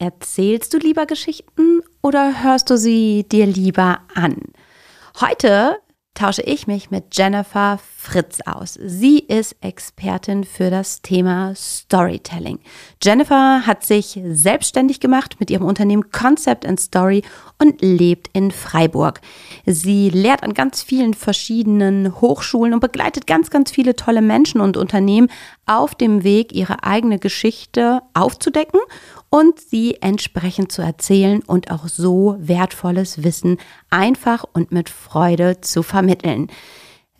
Erzählst du lieber Geschichten oder hörst du sie dir lieber an? Heute tausche ich mich mit Jennifer Fritz aus. Sie ist Expertin für das Thema Storytelling. Jennifer hat sich selbstständig gemacht mit ihrem Unternehmen Concept and Story und lebt in Freiburg. Sie lehrt an ganz vielen verschiedenen Hochschulen und begleitet ganz, ganz viele tolle Menschen und Unternehmen auf dem Weg, ihre eigene Geschichte aufzudecken und sie entsprechend zu erzählen und auch so wertvolles Wissen einfach und mit Freude zu vermitteln.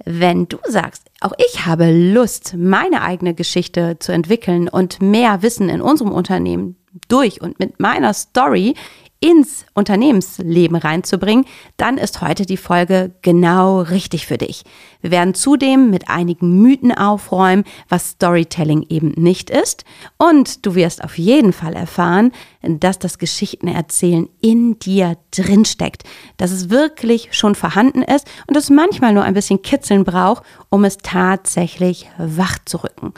Wenn du sagst, auch ich habe Lust, meine eigene Geschichte zu entwickeln und mehr Wissen in unserem Unternehmen durch und mit meiner Story ins Unternehmensleben reinzubringen, dann ist heute die Folge genau richtig für dich. Wir werden zudem mit einigen Mythen aufräumen, was Storytelling eben nicht ist. Und du wirst auf jeden Fall erfahren, dass das Geschichtenerzählen in dir drinsteckt, dass es wirklich schon vorhanden ist und es manchmal nur ein bisschen Kitzeln braucht, um es tatsächlich wach zu rücken.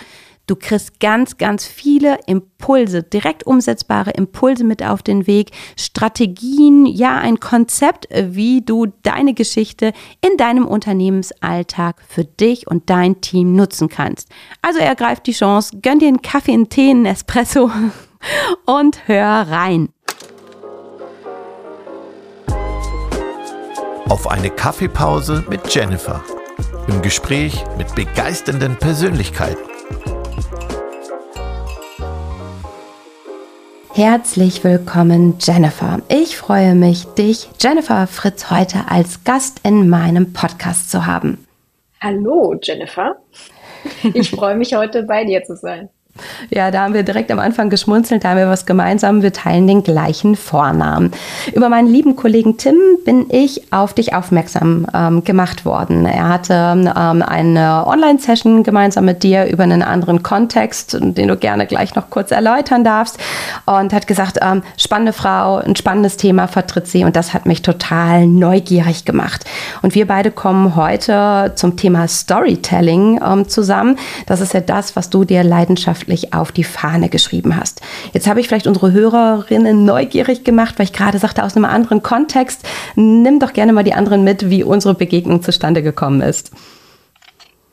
Du kriegst ganz, ganz viele Impulse, direkt umsetzbare Impulse mit auf den Weg, Strategien, ja, ein Konzept, wie du deine Geschichte in deinem Unternehmensalltag für dich und dein Team nutzen kannst. Also ergreif die Chance, gönn dir einen Kaffee, einen Tee, einen Espresso und hör rein. Auf eine Kaffeepause mit Jennifer. Im Gespräch mit begeisternden Persönlichkeiten. Herzlich willkommen, Jennifer. Ich freue mich, dich, Jennifer Fritz, heute als Gast in meinem Podcast zu haben. Hallo, Jennifer. Ich freue mich, heute bei dir zu sein. Ja, da haben wir direkt am Anfang geschmunzelt, da haben wir was gemeinsam, wir teilen den gleichen Vornamen. Über meinen lieben Kollegen Tim bin ich auf dich aufmerksam ähm, gemacht worden. Er hatte ähm, eine Online-Session gemeinsam mit dir über einen anderen Kontext, den du gerne gleich noch kurz erläutern darfst und hat gesagt, ähm, spannende Frau, ein spannendes Thema vertritt sie und das hat mich total neugierig gemacht. Und wir beide kommen heute zum Thema Storytelling ähm, zusammen. Das ist ja das, was du dir leidenschaftlich leidenschaftlich auf die Fahne geschrieben hast. Jetzt habe ich vielleicht unsere Hörerinnen neugierig gemacht, weil ich gerade sagte, aus einem anderen Kontext. Nimm doch gerne mal die anderen mit, wie unsere Begegnung zustande gekommen ist.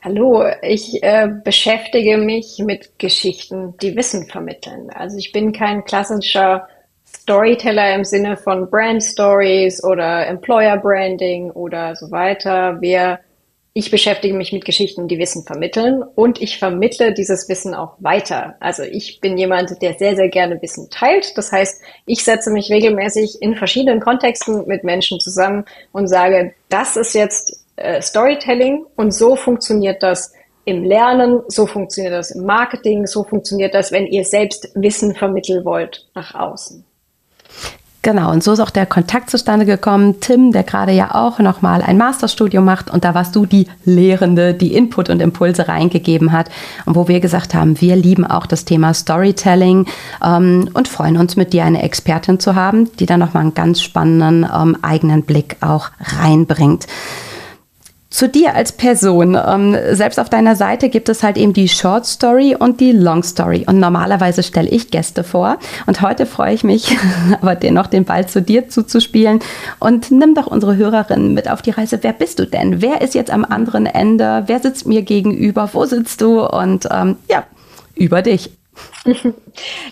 Hallo, ich äh, beschäftige mich mit Geschichten, die Wissen vermitteln. Also ich bin kein klassischer Storyteller im Sinne von Brand Stories oder Employer Branding oder so weiter. Wir ich beschäftige mich mit Geschichten, die Wissen vermitteln und ich vermittle dieses Wissen auch weiter. Also ich bin jemand, der sehr, sehr gerne Wissen teilt. Das heißt, ich setze mich regelmäßig in verschiedenen Kontexten mit Menschen zusammen und sage, das ist jetzt äh, Storytelling und so funktioniert das im Lernen, so funktioniert das im Marketing, so funktioniert das, wenn ihr selbst Wissen vermitteln wollt nach außen. Genau, und so ist auch der Kontakt zustande gekommen. Tim, der gerade ja auch nochmal ein Masterstudium macht und da warst du die Lehrende, die Input und Impulse reingegeben hat und wo wir gesagt haben, wir lieben auch das Thema Storytelling ähm, und freuen uns mit dir eine Expertin zu haben, die dann nochmal einen ganz spannenden ähm, eigenen Blick auch reinbringt. Zu dir als Person. Ähm, selbst auf deiner Seite gibt es halt eben die Short Story und die Long Story. Und normalerweise stelle ich Gäste vor. Und heute freue ich mich, aber dennoch den Ball zu dir zuzuspielen. Und nimm doch unsere Hörerinnen mit auf die Reise. Wer bist du denn? Wer ist jetzt am anderen Ende? Wer sitzt mir gegenüber? Wo sitzt du? Und ähm, ja, über dich.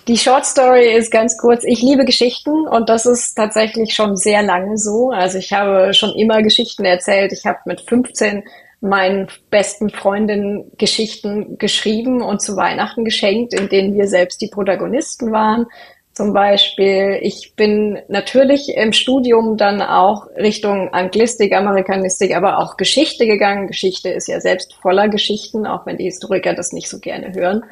Die Short Story ist ganz kurz. Ich liebe Geschichten und das ist tatsächlich schon sehr lange so. Also ich habe schon immer Geschichten erzählt. Ich habe mit 15 meinen besten Freundinnen Geschichten geschrieben und zu Weihnachten geschenkt, in denen wir selbst die Protagonisten waren. Zum Beispiel, ich bin natürlich im Studium dann auch Richtung Anglistik, Amerikanistik, aber auch Geschichte gegangen. Geschichte ist ja selbst voller Geschichten, auch wenn die Historiker das nicht so gerne hören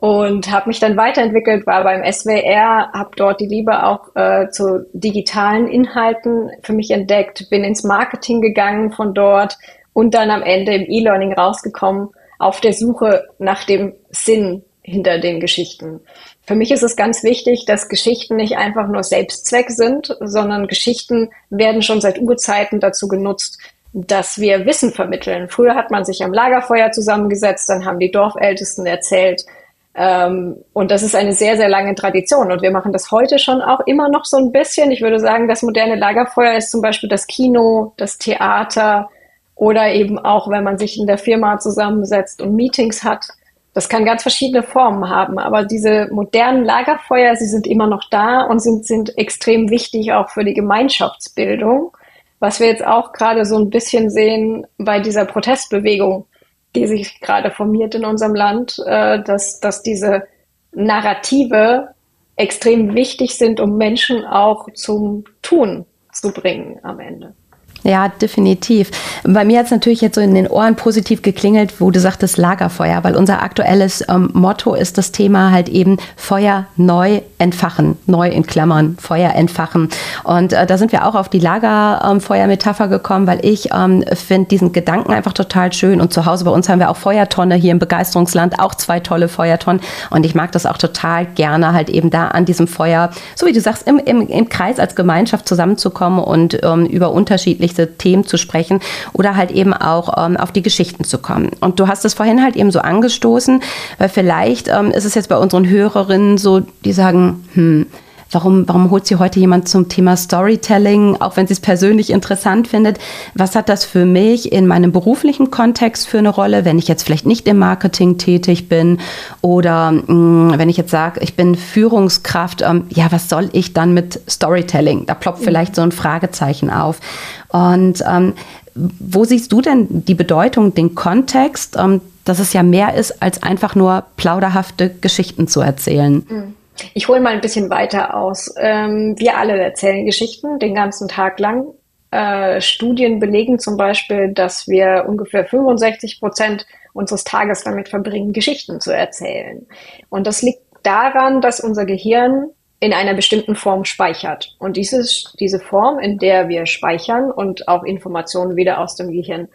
und habe mich dann weiterentwickelt, war beim SWR, habe dort die Liebe auch äh, zu digitalen Inhalten für mich entdeckt, bin ins Marketing gegangen von dort und dann am Ende im E-Learning rausgekommen auf der Suche nach dem Sinn hinter den Geschichten. Für mich ist es ganz wichtig, dass Geschichten nicht einfach nur Selbstzweck sind, sondern Geschichten werden schon seit Urzeiten dazu genutzt, dass wir Wissen vermitteln. Früher hat man sich am Lagerfeuer zusammengesetzt, dann haben die Dorfältesten erzählt, und das ist eine sehr, sehr lange Tradition. Und wir machen das heute schon auch immer noch so ein bisschen. Ich würde sagen, das moderne Lagerfeuer ist zum Beispiel das Kino, das Theater oder eben auch, wenn man sich in der Firma zusammensetzt und Meetings hat. Das kann ganz verschiedene Formen haben, aber diese modernen Lagerfeuer, sie sind immer noch da und sind, sind extrem wichtig auch für die Gemeinschaftsbildung. Was wir jetzt auch gerade so ein bisschen sehen bei dieser Protestbewegung, die sich gerade formiert in unserem Land, äh, dass, dass diese Narrative extrem wichtig sind, um Menschen auch zum Tun zu bringen am Ende. Ja, definitiv. Bei mir hat es natürlich jetzt so in den Ohren positiv geklingelt, wo du sagtest Lagerfeuer, weil unser aktuelles ähm, Motto ist das Thema halt eben Feuer neu entfachen, neu in Klammern, Feuer entfachen. Und äh, da sind wir auch auf die Lagerfeuermetapher ähm, gekommen, weil ich ähm, finde diesen Gedanken einfach total schön. Und zu Hause bei uns haben wir auch Feuertonne hier im Begeisterungsland, auch zwei tolle Feuertonnen. Und ich mag das auch total gerne, halt eben da an diesem Feuer, so wie du sagst, im, im, im Kreis als Gemeinschaft zusammenzukommen und ähm, über unterschiedliche unterschiedlichste Themen zu sprechen oder halt eben auch ähm, auf die Geschichten zu kommen. Und du hast es vorhin halt eben so angestoßen, weil vielleicht ähm, ist es jetzt bei unseren Hörerinnen so, die sagen, hm, Warum, warum holt sie heute jemand zum Thema Storytelling, auch wenn sie es persönlich interessant findet? Was hat das für mich in meinem beruflichen Kontext für eine Rolle, wenn ich jetzt vielleicht nicht im Marketing tätig bin oder mh, hm, wenn ich jetzt sage, ich bin Führungskraft, ähm, ja, was soll ich dann mit Storytelling? Da ploppt vielleicht so ein Fragezeichen auf. Und ähm, wo siehst du denn die Bedeutung, den Kontext, ähm, dass es ja mehr ist, als einfach nur plauderhafte Geschichten zu erzählen? Mhm. Ich hole mal ein bisschen weiter aus. Ähm, wir alle erzählen Geschichten den ganzen Tag lang. Äh, Studien belegen zum Beispiel, dass wir ungefähr 65 Prozent unseres Tages damit verbringen, Geschichten zu erzählen. Und das liegt daran, dass unser Gehirn in einer bestimmten Form speichert. Und dieses, diese Form, in der wir speichern und auch Informationen wieder aus dem Gehirn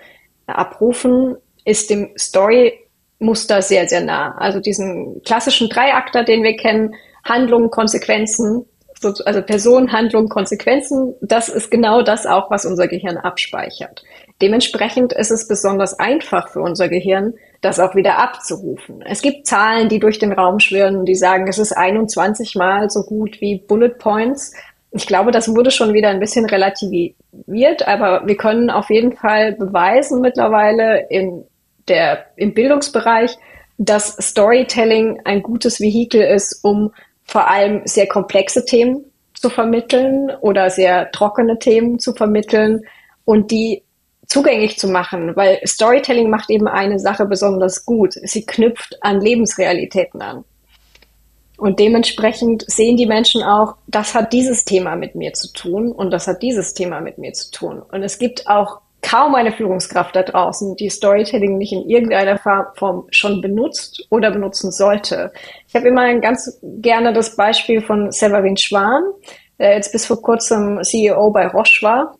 abrufen, ist dem Story-Muster sehr, sehr nah. Also diesen klassischen Dreiakter, den wir kennen, Handlungen, Konsequenzen, also Person, Handlung, Konsequenzen, das ist genau das auch, was unser Gehirn abspeichert. Dementsprechend ist es besonders einfach für unser Gehirn, das auch wieder abzurufen. Es gibt Zahlen, die durch den Raum schwirren, die sagen, es ist 21 Mal so gut wie Bullet Points. Ich glaube, das wurde schon wieder ein bisschen relativiert, aber wir können auf jeden Fall beweisen mittlerweile in der, im Bildungsbereich, dass Storytelling ein gutes Vehikel ist, um vor allem sehr komplexe Themen zu vermitteln oder sehr trockene Themen zu vermitteln und die zugänglich zu machen, weil Storytelling macht eben eine Sache besonders gut. Sie knüpft an Lebensrealitäten an. Und dementsprechend sehen die Menschen auch, das hat dieses Thema mit mir zu tun und das hat dieses Thema mit mir zu tun. Und es gibt auch kaum eine Führungskraft da draußen, die Storytelling nicht in irgendeiner Form schon benutzt oder benutzen sollte. Ich habe immer ganz gerne das Beispiel von Severin Schwan, der jetzt bis vor kurzem CEO bei Roche war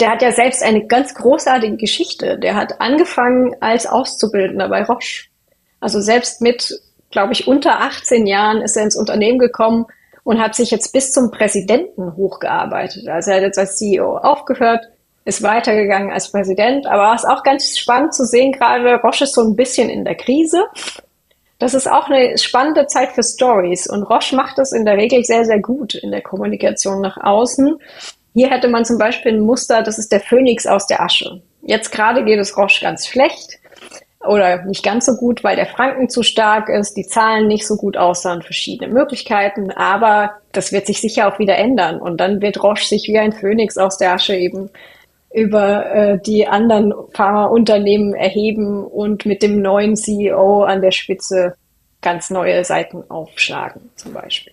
der hat ja selbst eine ganz großartige Geschichte. Der hat angefangen als Auszubildender bei Roche. Also selbst mit, glaube ich, unter 18 Jahren ist er ins Unternehmen gekommen und hat sich jetzt bis zum Präsidenten hochgearbeitet. Also er hat jetzt als CEO aufgehört, ist weitergegangen als Präsident. Aber es ist auch ganz spannend zu sehen, gerade Roche ist so ein bisschen in der Krise. Das ist auch eine spannende Zeit für Stories. Und Roche macht das in der Regel sehr, sehr gut in der Kommunikation nach außen. Hier hätte man zum Beispiel ein Muster, das ist der Phönix aus der Asche. Jetzt gerade geht es Roche ganz schlecht oder nicht ganz so gut, weil der Franken zu stark ist, die Zahlen nicht so gut aussahen, verschiedene Möglichkeiten, aber das wird sich sicher auch wieder ändern und dann wird Roche sich wie ein Phönix aus der Asche eben über äh, die anderen Pharmaunternehmen erheben und mit dem neuen CEO an der Spitze ganz neue Seiten aufschlagen, zum Beispiel.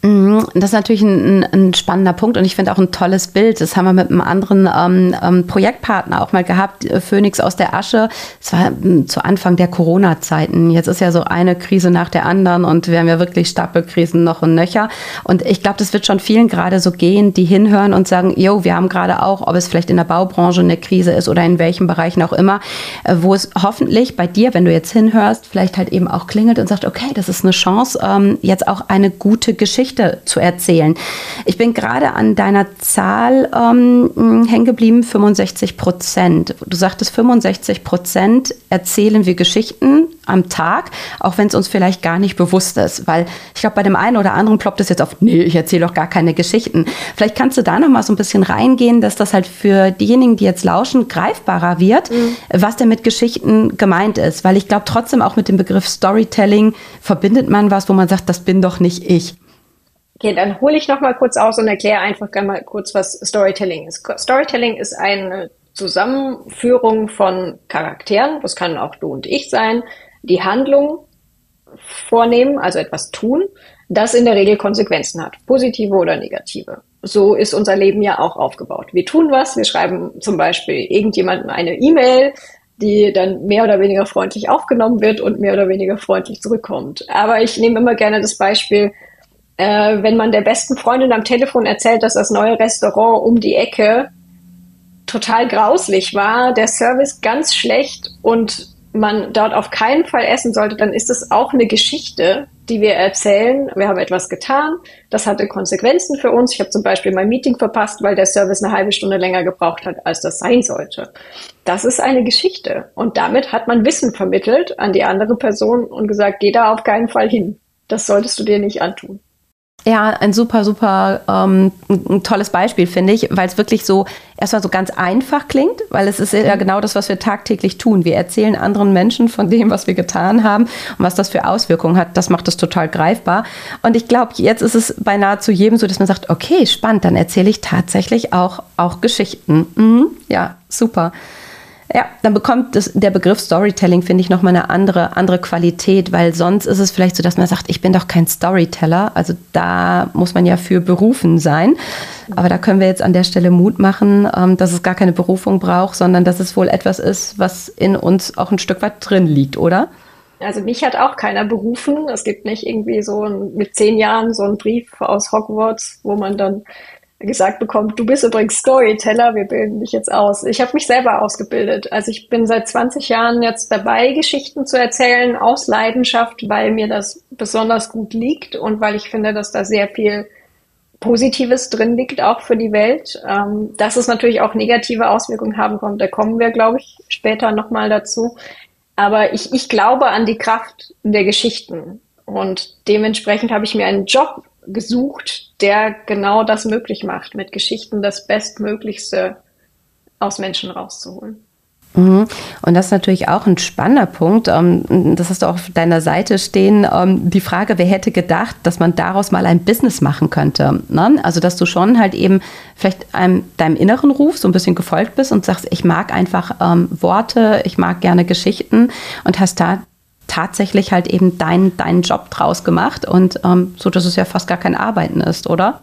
Mhm, das ist natürlich ein, ein, spannender Punkt und ich finde auch ein tolles Bild. Das haben wir mit einem anderen ähm, ähm Projektpartner auch mal gehabt, äh, Phoenix aus der Asche. Es war ähm, zu Anfang der Corona-Zeiten. Jetzt ist ja so eine Krise nach der anderen und wir haben ja wirklich Stapelkrisen noch und nöcher. Und ich glaube, das wird schon vielen gerade so gehen, die hinhören und sagen, jo, wir haben gerade auch, ob es vielleicht in der Baubranche eine Krise ist oder in welchen Bereichen auch immer, äh, wo es hoffentlich bei dir, wenn du jetzt hinhörst, vielleicht halt eben auch klingelt und sagt, okay, das ist eine Chance, ähm, jetzt auch eine gute Geschichte Geschichte zu erzählen. Ich bin gerade an deiner Zahl ähm, hängen geblieben, 65 Prozent. Du sagtest, 65 Prozent erzählen wir Geschichten am Tag, auch wenn es uns vielleicht gar nicht bewusst ist. Weil ich glaube, bei dem einen oder anderen ploppt es jetzt auf, nee, ich erzähle doch gar keine Geschichten. Vielleicht kannst du da noch mal so ein bisschen reingehen, dass das halt für diejenigen, die jetzt lauschen, greifbarer wird, mhm. was denn mit Geschichten gemeint ist. Weil ich glaube, trotzdem auch mit dem Begriff Storytelling verbindet man was, wo man sagt, das bin doch nicht ich. Okay, dann hole ich noch mal kurz aus und erkläre einfach mal kurz, was Storytelling ist. Storytelling ist eine Zusammenführung von Charakteren, das kann auch du und ich sein, die Handlung vornehmen, also etwas tun, das in der Regel Konsequenzen hat, positive oder negative. So ist unser Leben ja auch aufgebaut. Wir tun was, wir schreiben zum Beispiel irgendjemandem eine E-Mail, die dann mehr oder weniger freundlich aufgenommen wird und mehr oder weniger freundlich zurückkommt. Aber ich nehme immer gerne das Beispiel, äh, wenn man der besten Freundin am Telefon erzählt, dass das neue Restaurant um die Ecke total grauslich war, der Service ganz schlecht und man dort auf keinen Fall essen sollte, dann ist es auch eine Geschichte, die wir erzählen. Wir haben etwas getan, das hatte Konsequenzen für uns. Ich habe zum Beispiel mein Meeting verpasst, weil der Service eine halbe Stunde länger gebraucht hat, als das sein sollte. Das ist eine Geschichte und damit hat man Wissen vermittelt an die andere Person und gesagt, geh da auf keinen Fall hin. Das solltest du dir nicht antun. Ja, ein super, super ähm, ein tolles Beispiel, finde ich, weil es wirklich so erstmal so ganz einfach klingt, weil es ist ja genau das, was wir tagtäglich tun. Wir erzählen anderen Menschen von dem, was wir getan haben und was das für Auswirkungen hat. Das macht es total greifbar. Und ich glaube, jetzt ist es bei nahezu jedem so, dass man sagt, okay, spannend, dann erzähle ich tatsächlich auch, auch Geschichten. Mhm, ja, super. Ja, dann bekommt das, der Begriff Storytelling, finde ich, nochmal eine andere, andere Qualität, weil sonst ist es vielleicht so, dass man sagt, ich bin doch kein Storyteller. Also da muss man ja für berufen sein. Aber da können wir jetzt an der Stelle Mut machen, ähm, dass es gar keine Berufung braucht, sondern dass es wohl etwas ist, was in uns auch ein Stück weit drin liegt, oder? Also mich hat auch keiner berufen. Es gibt nicht irgendwie so ein, mit zehn Jahren so einen Brief aus Hogwarts, wo man dann gesagt bekommt, du bist übrigens Storyteller, wir bilden dich jetzt aus. Ich habe mich selber ausgebildet. Also ich bin seit 20 Jahren jetzt dabei, Geschichten zu erzählen aus Leidenschaft, weil mir das besonders gut liegt und weil ich finde, dass da sehr viel Positives drin liegt, auch für die Welt. Ähm, dass es natürlich auch negative Auswirkungen haben kommt, da kommen wir, glaube ich, später nochmal dazu. Aber ich, ich glaube an die Kraft der Geschichten. Und dementsprechend habe ich mir einen Job gesucht, der genau das möglich macht, mit Geschichten das Bestmöglichste aus Menschen rauszuholen. Mhm. Und das ist natürlich auch ein spannender Punkt. Ähm, das hast du auch auf deiner Seite stehen. Ähm, die Frage, wer hätte gedacht, dass man daraus mal ein Business machen könnte? Ne? Also, dass du schon halt eben vielleicht einem, deinem inneren Ruf so ein bisschen gefolgt bist und sagst, ich mag einfach ähm, Worte, ich mag gerne Geschichten und hast da tatsächlich halt eben deinen dein Job draus gemacht und ähm, so, dass es ja fast gar kein Arbeiten ist, oder?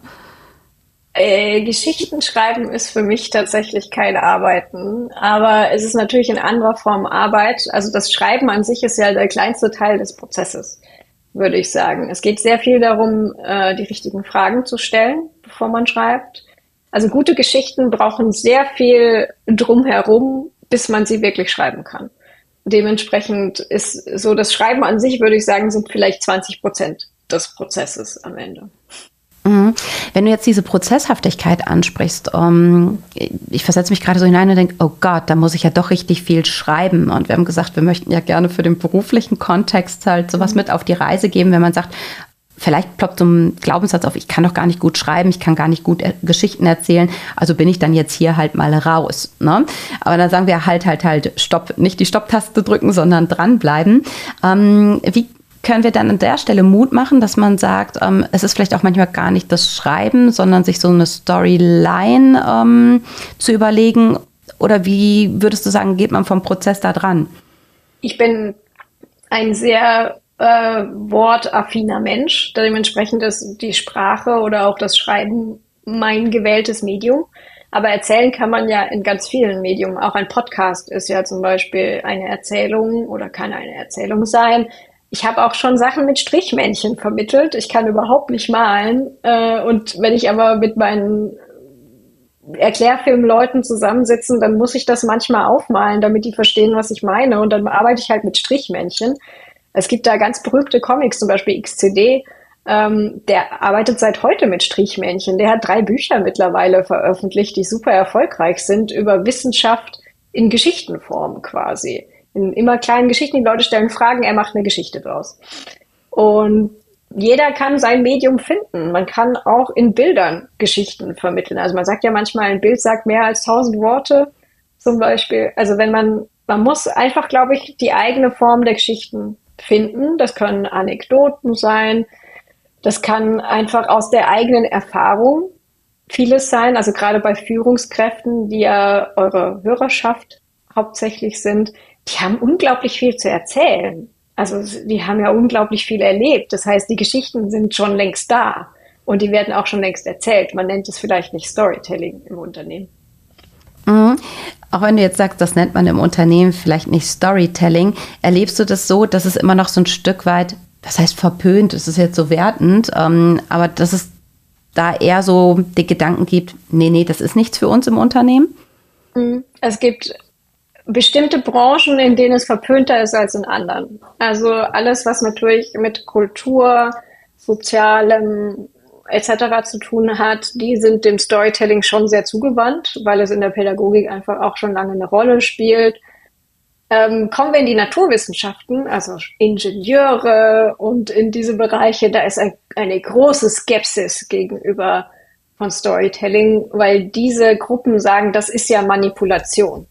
Äh, Geschichten schreiben ist für mich tatsächlich kein Arbeiten, aber es ist natürlich in anderer Form Arbeit. Also das Schreiben an sich ist ja der kleinste Teil des Prozesses, würde ich sagen. Es geht sehr viel darum, äh, die richtigen Fragen zu stellen, bevor man schreibt. Also gute Geschichten brauchen sehr viel drumherum, bis man sie wirklich schreiben kann dementsprechend ist so das Schreiben an sich, würde ich sagen, sind vielleicht 20 Prozent des Prozesses am Ende. Mhm. Wenn du jetzt diese Prozesshaftigkeit ansprichst, um, ähm, ich versetze mich gerade so hinein und denke, oh Gott, da muss ich ja doch richtig viel schreiben. Und wir haben gesagt, wir möchten ja gerne für den beruflichen Kontext halt sowas mhm. mit auf die Reise geben, wenn man sagt, vielleicht ploppt so ein Glaubenssatz auf, ich kann doch gar nicht gut schreiben, ich kann gar nicht gut äh, Geschichten erzählen, also bin ich dann jetzt hier halt mal raus. Ne? Aber dann sagen wir halt, halt, halt, stopp, nicht die Stopptaste drücken, sondern dranbleiben. Ähm, wie können wir dann an der Stelle Mut machen, dass man sagt, ähm, es ist vielleicht auch manchmal gar nicht das Schreiben, sondern sich so eine Storyline ähm, zu überlegen? Oder wie würdest du sagen, geht man vom Prozess da dran? Ich bin ein sehr äh, wortaffiner Mensch. Dementsprechend ist die Sprache oder auch das Schreiben mein gewähltes Medium. Aber erzählen kann man ja in ganz vielen Medien. Auch ein Podcast ist ja zum Beispiel eine Erzählung oder kann eine Erzählung sein. Ich habe auch schon Sachen mit Strichmännchen vermittelt. Ich kann überhaupt nicht malen. Äh, und wenn ich aber mit meinen Erklärfilmleuten zusammensitzen, dann muss ich das manchmal aufmalen, damit die verstehen, was ich meine. Und dann arbeite ich halt mit Strichmännchen. Es gibt da ganz berühmte Comics, zum Beispiel XCD, ähm, der arbeitet seit heute mit Strichmännchen. Der hat drei Bücher mittlerweile veröffentlicht, die super erfolgreich sind über Wissenschaft in Geschichtenform quasi. In immer kleinen Geschichten, die Leute stellen Fragen, er macht eine Geschichte draus. Und jeder kann sein Medium finden. Man kann auch in Bildern Geschichten vermitteln. Also man sagt ja manchmal, ein Bild sagt mehr als tausend Worte zum Beispiel. Also wenn man, man muss einfach, glaube ich, die eigene Form der Geschichten finden. Das können Anekdoten sein. Das kann einfach aus der eigenen Erfahrung vieles sein. Also gerade bei Führungskräften, die ja eure Hörerschaft hauptsächlich sind, die haben unglaublich viel zu erzählen. Also die haben ja unglaublich viel erlebt. Das heißt, die Geschichten sind schon längst da und die werden auch schon längst erzählt. Man nennt es vielleicht nicht Storytelling im Unternehmen. Mhm. Auch wenn du jetzt sagst, das nennt man im Unternehmen vielleicht nicht Storytelling, erlebst du das so, dass es immer noch so ein Stück weit, das heißt verpönt, es ist jetzt so wertend, ähm, aber dass es da eher so die Gedanken gibt, nee, nee, das ist nichts für uns im Unternehmen? Mhm. Es gibt bestimmte Branchen, in denen es verpönter ist als in anderen. Also alles, was natürlich mit Kultur, Sozialem etc. zu tun hat, die sind dem Storytelling schon sehr zugewandt, weil es in der Pädagogik einfach auch schon lange eine Rolle spielt. Ähm, kommen wir in die Naturwissenschaften, also Ingenieure und in diese Bereiche, da ist ein, eine große Skepsis gegenüber von Storytelling, weil diese Gruppen sagen, das ist ja Manipulation.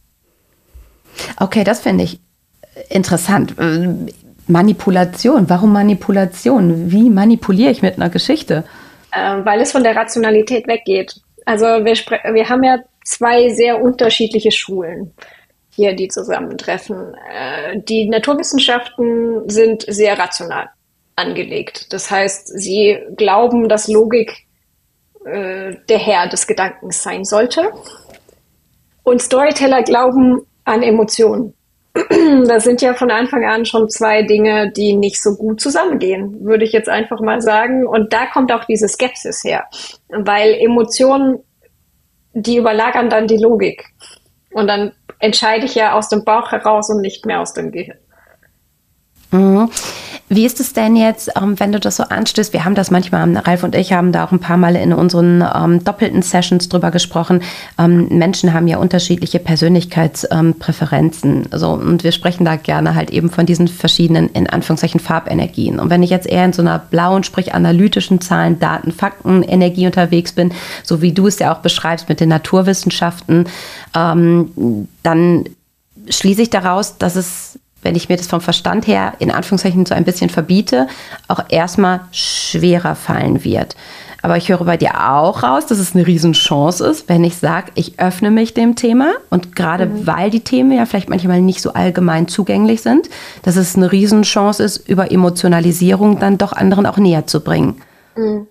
Okay, das finde ich interessant. Manipulation. Warum Manipulation? Wie manipuliere ich mit einer Geschichte? Äh, weil es von der Rationalität weggeht. Also wir, wir haben ja zwei sehr unterschiedliche Schulen hier, die zusammentreffen. Äh, die Naturwissenschaften sind sehr rational angelegt. Das heißt, sie glauben, dass Logik äh, der Herr des Gedankens sein sollte. Und Storyteller glauben, an Emotionen. Das sind ja von Anfang an schon zwei Dinge, die nicht so gut zusammengehen, würde ich jetzt einfach mal sagen. Und da kommt auch diese Skepsis her, weil Emotionen, die überlagern dann die Logik. Und dann entscheide ich ja aus dem Bauch heraus und nicht mehr aus dem Gehirn. Mhm. Wie ist es denn jetzt, ähm, wenn du das so anstößt? Wir haben das manchmal, Ralf und ich haben da auch ein paar Mal in unseren ähm, doppelten Sessions drüber gesprochen. Ähm, Menschen haben ja unterschiedliche Persönlichkeitspräferenzen. Ähm, so, und wir sprechen da gerne halt eben von diesen verschiedenen, in Anführungszeichen, Farbenergien. Und wenn ich jetzt eher in so einer blauen, sprich analytischen Zahlen, Daten, Fakten, Energie unterwegs bin, so wie du es ja auch beschreibst mit den Naturwissenschaften, ähm, dann schließe ich daraus, dass es wenn ich mir das vom Verstand her in Anführungszeichen so ein bisschen verbiete, auch erstmal schwerer fallen wird. Aber ich höre bei dir auch raus, dass es eine Riesenchance ist, wenn ich sage, ich öffne mich dem Thema und gerade mhm. weil die Themen ja vielleicht manchmal nicht so allgemein zugänglich sind, dass es eine Riesenchance ist, über Emotionalisierung dann doch anderen auch näher zu bringen. Mhm.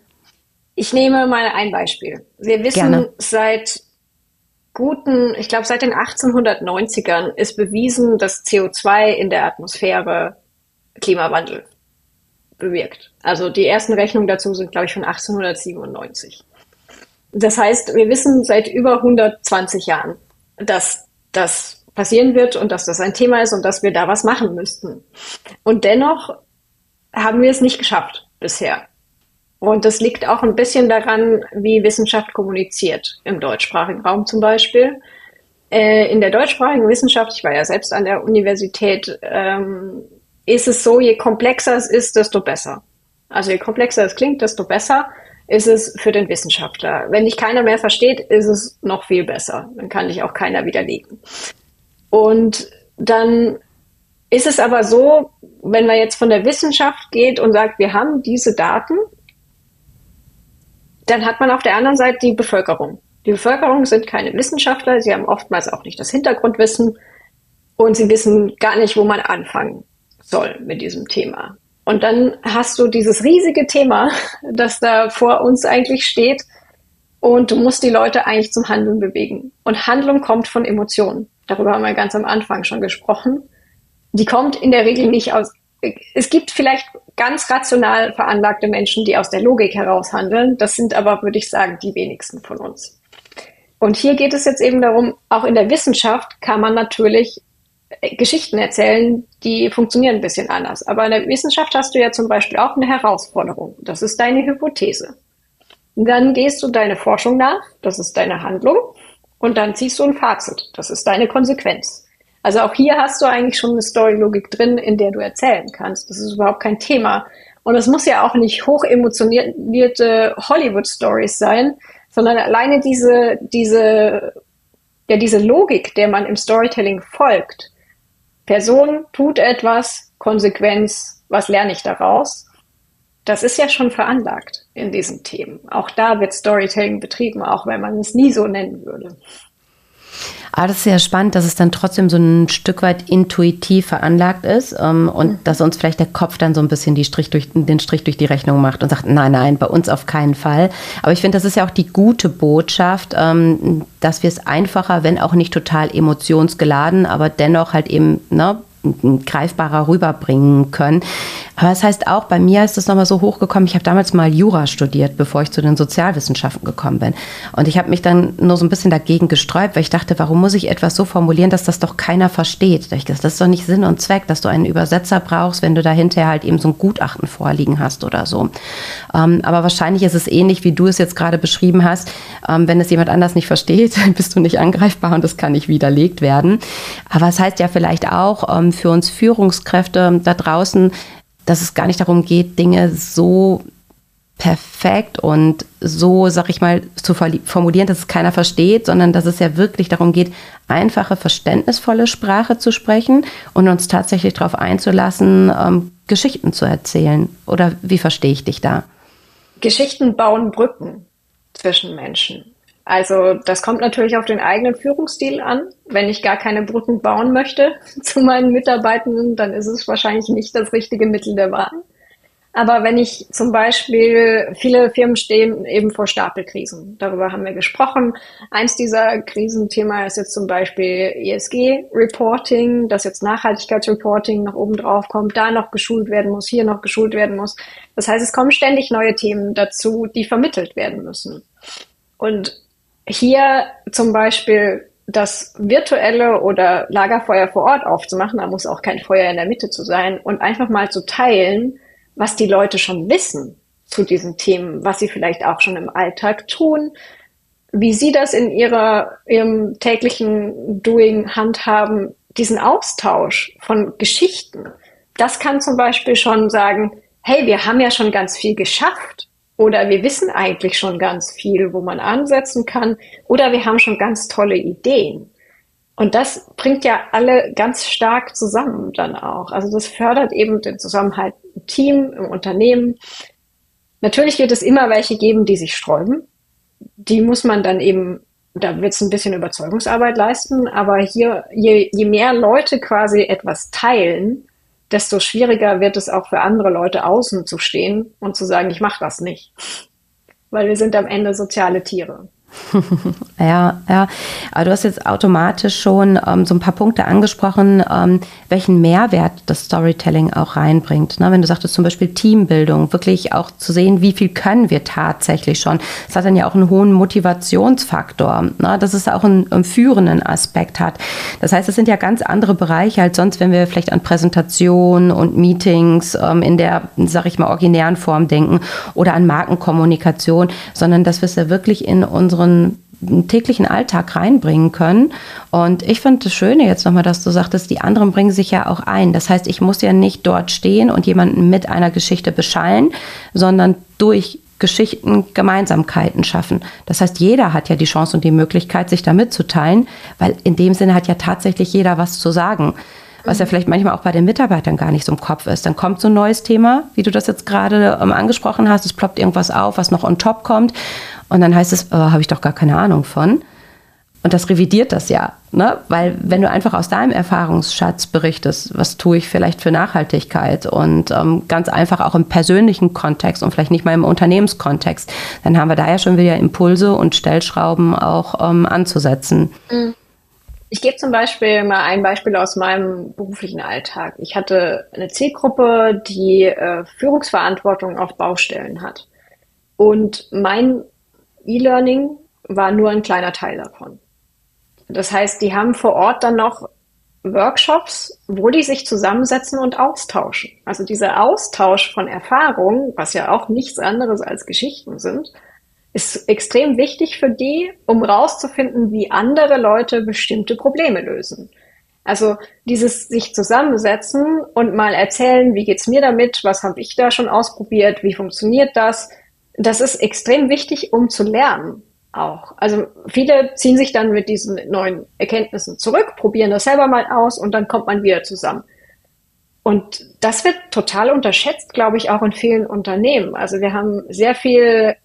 Ich nehme mal ein Beispiel. Wir wissen Gerne. seit guten, ich glaube seit den 1890ern ist bewiesen, dass CO2 in der Atmosphäre Klimawandel bewirkt. Also die ersten Rechnungen dazu sind, glaube ich, von 1897. Das heißt, wir wissen seit über 120 Jahren, dass das passieren wird und dass das ein Thema ist und dass wir da was machen müssten. Und dennoch haben wir es nicht geschafft bisher. Und das liegt auch ein bisschen daran, wie Wissenschaft kommuniziert, im deutschsprachigen Raum zum Beispiel. Äh, in der deutschsprachigen Wissenschaft, ich war ja selbst an der Universität, ähm, ist es so, je komplexer es ist, desto besser. Also je komplexer es klingt, desto besser ist es für den Wissenschaftler. Wenn dich keiner mehr versteht, ist es noch viel besser. Dann kann dich auch keiner widerlegen. Und dann ist es aber so, wenn man jetzt von der Wissenschaft geht und sagt, wir haben diese Daten dann hat man auf der anderen Seite die Bevölkerung. Die Bevölkerung sind keine Wissenschaftler, sie haben oftmals auch nicht das Hintergrundwissen und sie wissen gar nicht, wo man anfangen soll mit diesem Thema. Und dann hast du dieses riesige Thema, das da vor uns eigentlich steht und du musst die Leute eigentlich zum Handeln bewegen. Und Handlung kommt von Emotionen. Darüber haben wir ganz am Anfang schon gesprochen. Die kommt in der Regel nicht aus es gibt vielleicht ganz rational veranlagte Menschen, die aus der Logik heraus handeln. Das sind aber, würde ich sagen, die wenigsten von uns. Und hier geht es jetzt eben darum, auch in der Wissenschaft kann man natürlich äh, Geschichten erzählen, die funktionieren ein bisschen anders. Aber in der Wissenschaft hast du ja zum Beispiel auch eine Herausforderung. Das ist deine Hypothese. Dann gehst du deine Forschung nach, das ist deine Handlung, und dann ziehst du ein Fazit, das ist deine Konsequenz. Also auch hier hast du eigentlich schon eine Storylogik drin, in der du erzählen kannst. Das ist überhaupt kein Thema. Und es muss ja auch nicht hoch emotionierte Hollywood-Stories sein, sondern alleine diese, diese, ja, diese Logik, der man im Storytelling folgt. Person tut etwas, Konsequenz, was lerne ich daraus? Das ist ja schon veranlagt in diesen Themen. Auch da wird Storytelling betrieben, auch wenn man es nie so nennen würde. Aber das ist ja spannend, dass es dann trotzdem so ein Stück weit intuitiv veranlagt ist ähm, und mhm. dass uns vielleicht der Kopf dann so ein bisschen Strich durch, den Strich durch die Rechnung macht und sagt, nein, nein, bei uns auf keinen Fall. Aber ich finde, das ist ja auch die gute Botschaft, ähm, dass wir es einfacher, wenn auch nicht total emotionsgeladen, aber dennoch halt eben ne, greifbarer rüberbringen können. Aber das heißt auch, bei mir ist das nochmal so hochgekommen, ich habe damals mal Jura studiert, bevor ich zu den Sozialwissenschaften gekommen bin. Und ich habe mich dann nur so ein bisschen dagegen gesträubt, weil ich dachte, warum muss ich etwas so formulieren, dass das doch keiner versteht? Das ist doch nicht Sinn und Zweck, dass du einen Übersetzer brauchst, wenn du da hinterher halt eben so ein Gutachten vorliegen hast oder so. Ähm, aber wahrscheinlich ist es ähnlich, wie du es jetzt gerade beschrieben hast. Ähm, wenn es jemand anders nicht versteht, bist du nicht angreifbar und das kann nicht widerlegt werden. Aber es heißt ja vielleicht auch ähm, für uns Führungskräfte da draußen, dass es gar nicht darum geht, Dinge so perfekt und so, sag ich mal, zu formulieren, dass es keiner versteht, sondern dass es ja wirklich darum geht, einfache, verständnisvolle Sprache zu sprechen und uns tatsächlich darauf einzulassen, ähm, Geschichten zu erzählen. Oder wie verstehe ich dich da? Geschichten bauen Brücken zwischen Menschen. Also das kommt natürlich auf den eigenen Führungsstil an. Wenn ich gar keine Brücken bauen möchte zu meinen Mitarbeitenden, dann ist es wahrscheinlich nicht das richtige Mittel der Wahl. Aber wenn ich zum Beispiel, viele Firmen stehen eben vor Stapelkrisen. Darüber haben wir gesprochen. Eins dieser Krisenthema ist jetzt zum Beispiel ESG-Reporting, dass jetzt Nachhaltigkeitsreporting noch oben drauf kommt, da noch geschult werden muss, hier noch geschult werden muss. Das heißt, es kommen ständig neue Themen dazu, die vermittelt werden müssen. Und hier zum Beispiel das virtuelle oder Lagerfeuer vor Ort aufzumachen, da muss auch kein Feuer in der Mitte zu sein und einfach mal zu teilen, was die Leute schon wissen zu diesen Themen, was sie vielleicht auch schon im Alltag tun, wie sie das in ihrer, ihrem täglichen Doing handhaben, diesen Austausch von Geschichten. Das kann zum Beispiel schon sagen, hey, wir haben ja schon ganz viel geschafft oder wir wissen eigentlich schon ganz viel, wo man ansetzen kann. Oder wir haben schon ganz tolle Ideen. Und das bringt ja alle ganz stark zusammen dann auch. Also das fördert eben den Zusammenhalt im Team, im Unternehmen. Natürlich wird es immer welche geben, die sich sträuben. Die muss man dann eben, da wird es ein bisschen Überzeugungsarbeit leisten. Aber hier, je, je mehr Leute quasi etwas teilen, desto schwieriger wird es auch für andere Leute außen zu stehen und zu sagen, ich mache das nicht. Weil wir sind am Ende soziale Tiere. ja, ja. Aber du hast jetzt automatisch schon ähm, so ein paar Punkte angesprochen, ähm, welchen Mehrwert das Storytelling auch reinbringt. Ne? Wenn du sagtest zum Beispiel Teambildung, wirklich auch zu sehen, wie viel können wir tatsächlich schon. Das hat dann ja auch einen hohen Motivationsfaktor, ne? dass es auch einen, einen führenden Aspekt hat. Das heißt, es sind ja ganz andere Bereiche als sonst, wenn wir vielleicht an Präsentationen und Meetings ähm, in der, sag ich mal, originären Form denken oder an Markenkommunikation, sondern dass wir es ja wirklich in unseren unseren täglichen Alltag reinbringen können. Und ich finde das Schöne jetzt nochmal, dass du sagtest, die anderen bringen sich ja auch ein. Das heißt, ich muss ja nicht dort stehen und jemanden mit einer Geschichte beschallen, sondern durch Geschichten Gemeinsamkeiten schaffen. Das heißt, jeder hat ja die Chance und die Möglichkeit, sich da mitzuteilen, weil in dem Sinne hat ja tatsächlich jeder was zu sagen was ja vielleicht manchmal auch bei den Mitarbeitern gar nicht so im Kopf ist. Dann kommt so ein neues Thema, wie du das jetzt gerade ähm, angesprochen hast, es ploppt irgendwas auf, was noch on top kommt und dann heißt es, oh, habe ich doch gar keine Ahnung von. Und das revidiert das ja, ne? Weil wenn du einfach aus deinem Erfahrungsschatz berichtest, was tue ich vielleicht für Nachhaltigkeit und ähm, ganz einfach auch im persönlichen Kontext und vielleicht nicht mal im Unternehmenskontext, dann haben wir da ja schon wieder Impulse und Stellschrauben auch ähm, anzusetzen. Mhm. Ich gebe zum Beispiel mal ein Beispiel aus meinem beruflichen Alltag. Ich hatte eine Zielgruppe, die äh, Führungsverantwortung auf Baustellen hat. Und mein E-Learning war nur ein kleiner Teil davon. Das heißt, die haben vor Ort dann noch Workshops, wo die sich zusammensetzen und austauschen. Also dieser Austausch von Erfahrungen, was ja auch nichts anderes als Geschichten sind, ist extrem wichtig für die, um rauszufinden, wie andere Leute bestimmte Probleme lösen. Also dieses sich zusammensetzen und mal erzählen, wie geht's mir damit, was habe ich da schon ausprobiert, wie funktioniert das, das ist extrem wichtig, um zu lernen auch. Also viele ziehen sich dann mit diesen neuen Erkenntnissen zurück, probieren das selber mal aus und dann kommt man wieder zusammen. Und das wird total unterschätzt, glaube ich, auch in vielen Unternehmen. Also wir haben sehr viel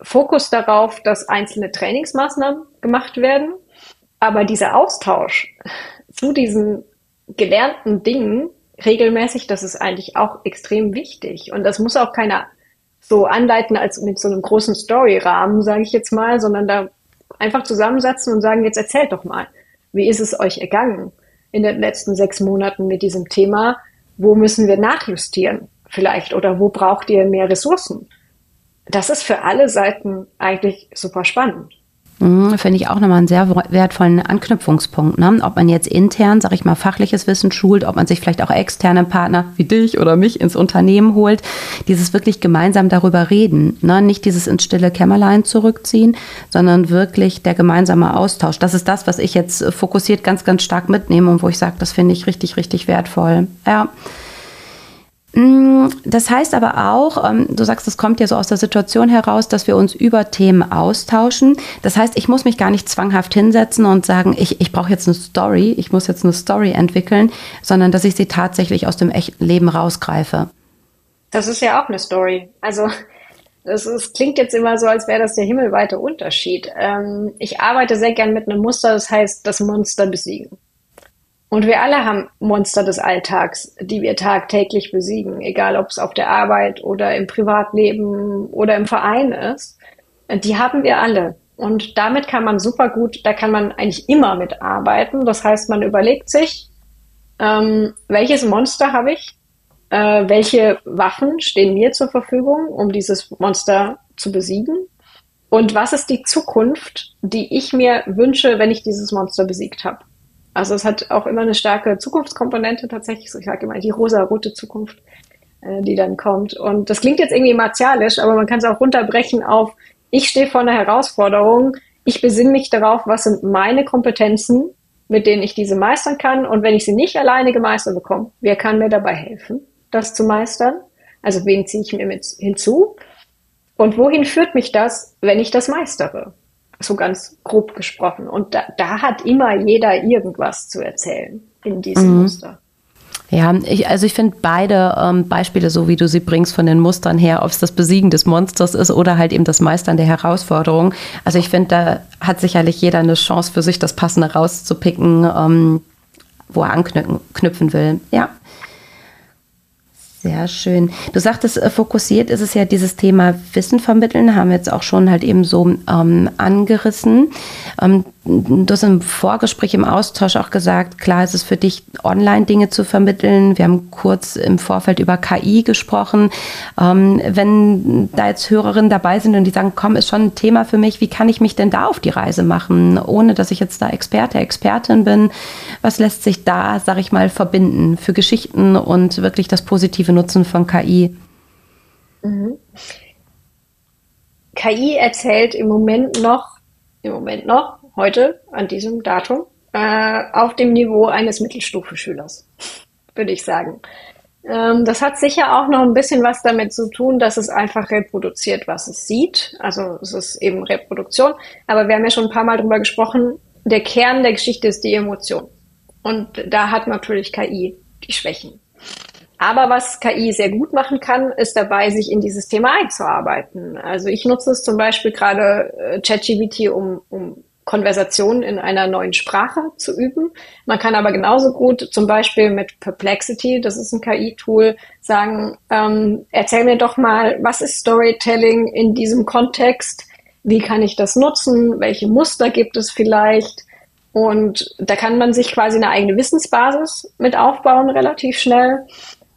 Fokus darauf, dass einzelne Trainingsmaßnahmen gemacht werden. Aber dieser Austausch zu diesen gelernten Dingen regelmäßig, das ist eigentlich auch extrem wichtig. Und das muss auch keiner so anleiten als mit so einem großen Story-Rahmen, sage ich jetzt mal, sondern da einfach zusammensetzen und sagen, jetzt erzählt doch mal, wie ist es euch ergangen in den letzten sechs Monaten mit diesem Thema? Wo müssen wir nachjustieren vielleicht oder wo braucht ihr mehr Ressourcen? Das ist für alle Seiten eigentlich super spannend. Mhm, Finde ich auch nochmal einen sehr wertvollen Anknüpfungspunkt. Ne? Ob man jetzt intern, sag ich mal, fachliches Wissen schult, ob man sich vielleicht auch externe Partner wie dich oder mich ins Unternehmen holt, dieses wirklich gemeinsam darüber reden. Ne? Nicht dieses ins stille Kämmerlein zurückziehen, sondern wirklich der gemeinsame Austausch. Das ist das, was ich jetzt fokussiert ganz, ganz stark mitnehme und wo ich sage, das finde ich richtig, richtig wertvoll. Ja. Mm, das heißt aber auch, ähm, du sagst, es kommt ja so aus der Situation heraus, dass wir uns über Themen austauschen. Das heißt, ich muss mich gar nicht zwanghaft hinsetzen und sagen, ich, ich brauche jetzt eine Story, ich muss jetzt eine Story entwickeln, sondern dass ich sie tatsächlich aus dem echten Leben rausgreife. Das ist ja auch eine Story. Also das, ist, klingt jetzt immer so, als wäre das der himmelweite Unterschied. Ähm, ich arbeite sehr gern mit einem Muster, das heißt das Monster besiegen. Und wir alle haben Monster des Alltags, die wir tagtäglich besiegen, egal ob es auf der Arbeit oder im Privatleben oder im Verein ist. Die haben wir alle. Und damit kann man super gut, da kann man eigentlich immer mitarbeiten. Das heißt, man überlegt sich, ähm, welches Monster habe ich, äh, welche Waffen stehen mir zur Verfügung, um dieses Monster zu besiegen und was ist die Zukunft, die ich mir wünsche, wenn ich dieses Monster besiegt habe. Also es hat auch immer eine starke Zukunftskomponente tatsächlich. So, ich sage immer die rosa-rote Zukunft, äh, die dann kommt. Und das klingt jetzt irgendwie martialisch, aber man kann es auch runterbrechen auf, ich stehe vor einer Herausforderung, ich besinne mich darauf, was sind meine Kompetenzen, mit denen ich diese meistern kann. Und wenn ich sie nicht alleine gemeistert bekomme, wer kann mir dabei helfen, das zu meistern? Also wen ziehe ich mir mit hinzu? Und wohin führt mich das, wenn ich das meistere? So ganz grob gesprochen. Und da, da hat immer jeder irgendwas zu erzählen in diesem mhm. Muster. Ja, ich, also ich finde beide ähm, Beispiele, so wie du sie bringst, von den Mustern her, ob es das Besiegen des Monsters ist oder halt eben das Meistern der Herausforderung. Also ich finde, da hat sicherlich jeder eine Chance für sich, das Passende rauszupicken, ähm, wo er anknüpfen will. Ja. Sehr schön. Du sagtest, äh, fokussiert ist es ja dieses Thema Wissen vermitteln, haben wir jetzt auch schon halt eben so ähm, angerissen. Ähm, du hast im Vorgespräch, im Austausch auch gesagt, klar ist es für dich, Online-Dinge zu vermitteln. Wir haben kurz im Vorfeld über KI gesprochen. Ähm, wenn da jetzt Hörerinnen dabei sind und die sagen, komm, ist schon ein Thema für mich, wie kann ich mich denn da auf die Reise machen, ohne dass ich jetzt da Experte, Expertin bin? Was lässt sich da, sag ich mal, verbinden für Geschichten und wirklich das positive Nutzen von KI? Mhm. KI erzählt im Moment noch, im Moment noch heute, an diesem Datum, äh, auf dem Niveau eines Mittelstufenschülers, würde ich sagen. Ähm, das hat sicher auch noch ein bisschen was damit zu tun, dass es einfach reproduziert, was es sieht. Also es ist eben Reproduktion. Aber wir haben ja schon ein paar Mal drüber gesprochen, der Kern der Geschichte ist die Emotion. Und da hat natürlich KI die Schwächen. Aber was KI sehr gut machen kann, ist dabei, sich in dieses Thema einzuarbeiten. Also ich nutze es zum Beispiel gerade äh, ChatGPT, um, um Konversationen in einer neuen Sprache zu üben. Man kann aber genauso gut zum Beispiel mit Perplexity, das ist ein KI-Tool, sagen, ähm, erzähl mir doch mal, was ist Storytelling in diesem Kontext? Wie kann ich das nutzen? Welche Muster gibt es vielleicht? Und da kann man sich quasi eine eigene Wissensbasis mit aufbauen, relativ schnell.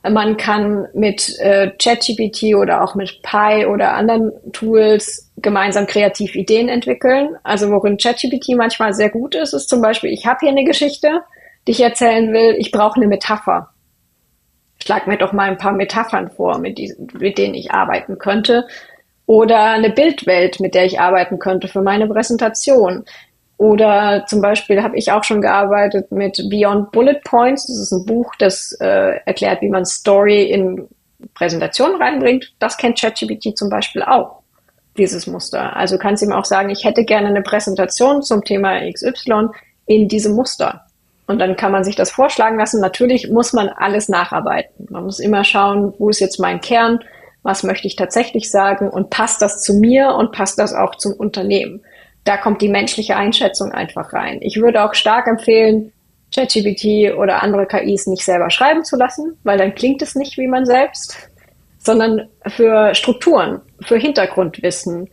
Man kann mit äh, ChatGPT oder auch mit Pi oder anderen Tools gemeinsam kreativ Ideen entwickeln. Also worin ChatGPT manchmal sehr gut ist, ist zum Beispiel, ich habe hier eine Geschichte, die ich erzählen will, ich brauche eine Metapher. Schlag mir doch mal ein paar Metaphern vor, mit, die, mit denen ich arbeiten könnte. Oder eine Bildwelt, mit der ich arbeiten könnte für meine Präsentation. Oder zum Beispiel habe ich auch schon gearbeitet mit Beyond Bullet Points. Das ist ein Buch, das äh, erklärt, wie man Story in Präsentationen reinbringt. Das kennt ChatGPT zum Beispiel auch, dieses Muster. Also kannst ihm auch sagen, ich hätte gerne eine Präsentation zum Thema XY in diesem Muster. Und dann kann man sich das vorschlagen lassen. Natürlich muss man alles nacharbeiten. Man muss immer schauen, wo ist jetzt mein Kern, was möchte ich tatsächlich sagen und passt das zu mir und passt das auch zum Unternehmen da kommt die menschliche Einschätzung einfach rein. Ich würde auch stark empfehlen, ChatGPT oder andere KIs nicht selber schreiben zu lassen, weil dann klingt es nicht wie man selbst, sondern für Strukturen, für Hintergrundwissen,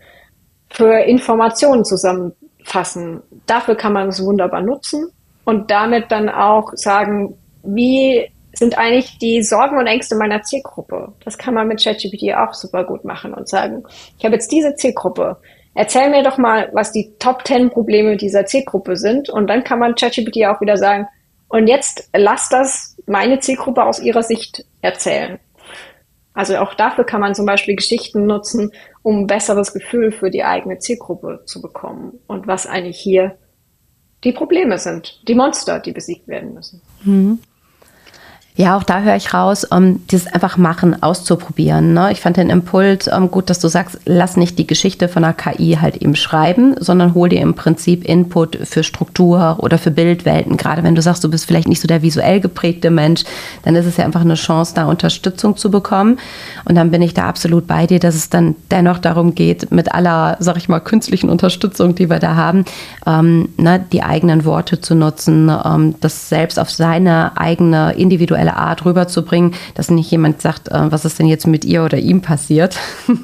für Informationen zusammenfassen. Dafür kann man es wunderbar nutzen und damit dann auch sagen, wie sind eigentlich die Sorgen und Ängste meiner Zielgruppe. Das kann man mit ChatGPT auch super gut machen und sagen, ich habe jetzt diese Zielgruppe, erzähl mir doch mal, was die Top 10 Probleme dieser Zielgruppe sind. Und dann kann man ChatGPT auch wieder sagen, und jetzt lass das meine Zielgruppe aus ihrer Sicht erzählen. Also auch dafür kann man zum Beispiel Geschichten nutzen, um ein besseres Gefühl für die eigene Zielgruppe zu bekommen. Und was eigentlich hier die Probleme sind, die Monster, die besiegt werden müssen. Mhm. Ja, auch da höre ich raus, um, dieses einfach machen, auszuprobieren. Ne? Ich fand den Impuls um, ähm, gut, dass du sagst, lass nicht die Geschichte von einer KI halt eben schreiben, sondern hol dir im Prinzip Input für Struktur oder für Bildwelten. Gerade wenn du sagst, du bist vielleicht nicht so der visuell geprägte Mensch, dann ist es ja einfach eine Chance, da Unterstützung zu bekommen. Und dann bin ich da absolut bei dir, dass es dann dennoch darum geht, mit aller, sag ich mal, künstlichen Unterstützung, die wir da haben, ähm, ne, die eigenen Worte zu nutzen, ähm, das selbst auf seine eigene individuelle professionelle Art rüberzubringen, dass nicht jemand sagt, äh, was ist denn jetzt mit ihr oder ihm passiert